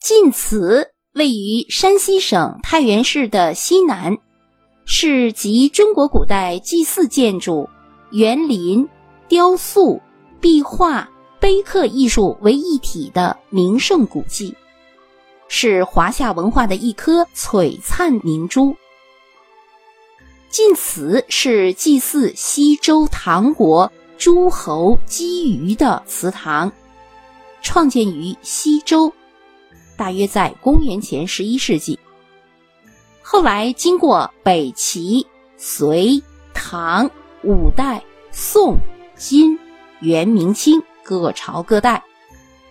晋祠位于山西省太原市的西南，是集中国古代祭祀建筑、园林、雕塑、壁画、碑刻艺术为一体的名胜古迹，是华夏文化的一颗璀璨明珠。晋祠是祭祀西周唐国诸侯姬余的祠堂，创建于西周。大约在公元前十一世纪，后来经过北齐、隋、唐、五代、宋、金、元、明清各朝各代，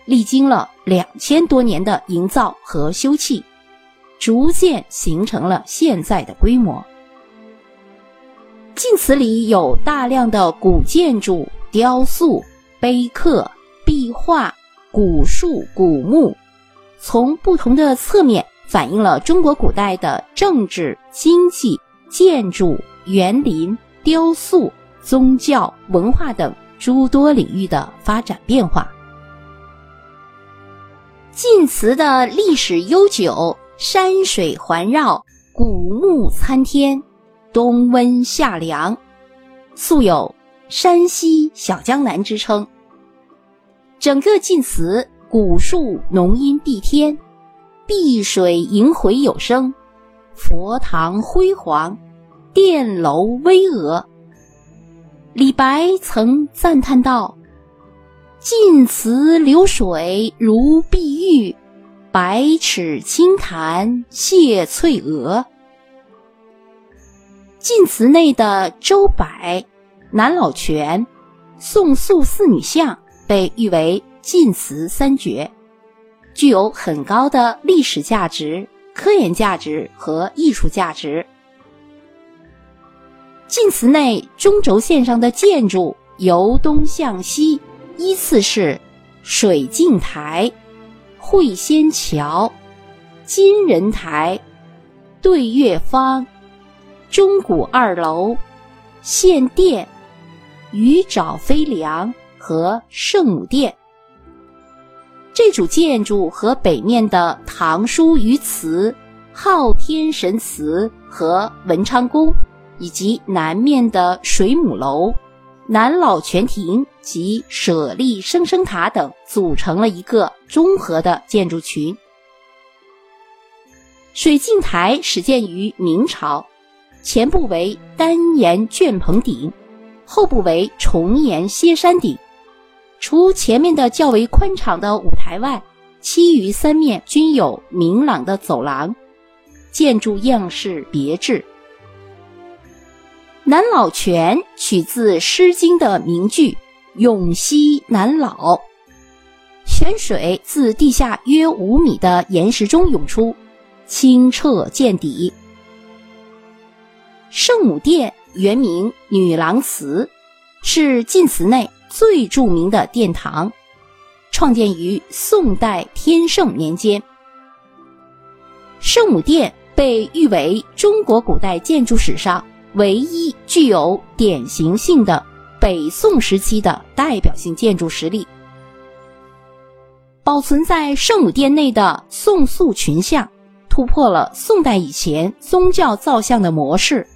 历经了两千多年的营造和修葺，逐渐形成了现在的规模。晋祠里有大量的古建筑、雕塑、碑刻、壁画、古树、古木。从不同的侧面反映了中国古代的政治、经济、建筑、园林、雕塑、宗教、文化等诸多领域的发展变化。晋祠的历史悠久，山水环绕，古木参天，冬温夏凉，素有“山西小江南”之称。整个晋祠。古树浓荫蔽天，碧水萦回有声，佛堂辉煌，殿楼巍峨。李白曾赞叹道：“晋祠流水如碧玉，百尺青潭泻翠娥。”晋祠内的周柏、南老泉、宋塑四女像被誉为。晋祠三绝，具有很高的历史价值、科研价值和艺术价值。晋祠内中轴线上的建筑由东向西依次是水镜台、会仙桥、金人台、对月坊、钟鼓二楼、献殿、鱼沼飞梁和圣母殿。这组建筑和北面的唐书虞祠、昊天神祠和文昌宫，以及南面的水母楼、南老泉亭及舍利生生塔等，组成了一个综合的建筑群。水镜台始建于明朝，前部为单檐卷棚顶，后部为重檐歇山顶。除前面的较为宽敞的舞台外，其余三面均有明朗的走廊，建筑样式别致。南老泉取自《诗经》的名句“永溪南老”，泉水自地下约五米的岩石中涌出，清澈见底。圣母殿原名女郎祠，是晋祠内。最著名的殿堂，创建于宋代天圣年间。圣母殿被誉为中国古代建筑史上唯一具有典型性的北宋时期的代表性建筑实例。保存在圣母殿内的宋塑群像，突破了宋代以前宗教造像的模式，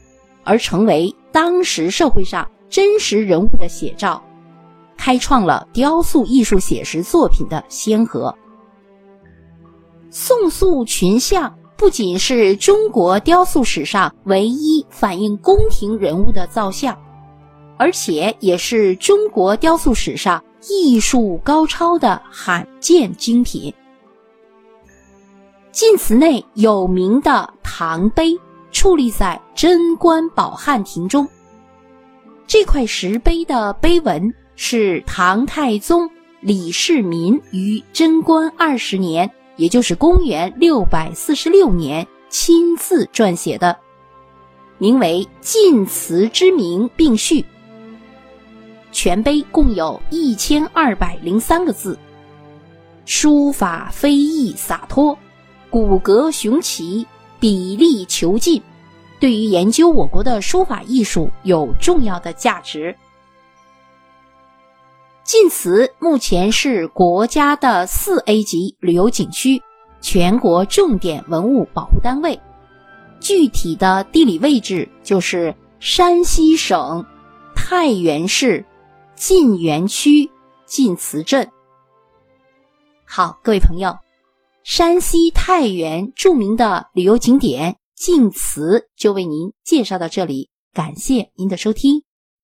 而成为当时社会上真实人物的写照。开创了雕塑艺术写实作品的先河。宋塑群像不仅是中国雕塑史上唯一反映宫廷人物的造像，而且也是中国雕塑史上艺术高超的罕见精品。晋祠内有名的唐碑矗立在贞观宝汉亭中，这块石碑的碑文。是唐太宗李世民于贞观二十年，也就是公元六百四十六年亲自撰写的，名为《晋祠之名并序》。全碑共有一千二百零三个字，书法飞逸洒脱，骨骼雄奇，笔力遒劲，对于研究我国的书法艺术有重要的价值。晋祠目前是国家的四 A 级旅游景区，全国重点文物保护单位，具体的地理位置就是山西省太原市晋源区晋祠镇。好，各位朋友，山西太原著名的旅游景点晋祠就为您介绍到这里，感谢您的收听。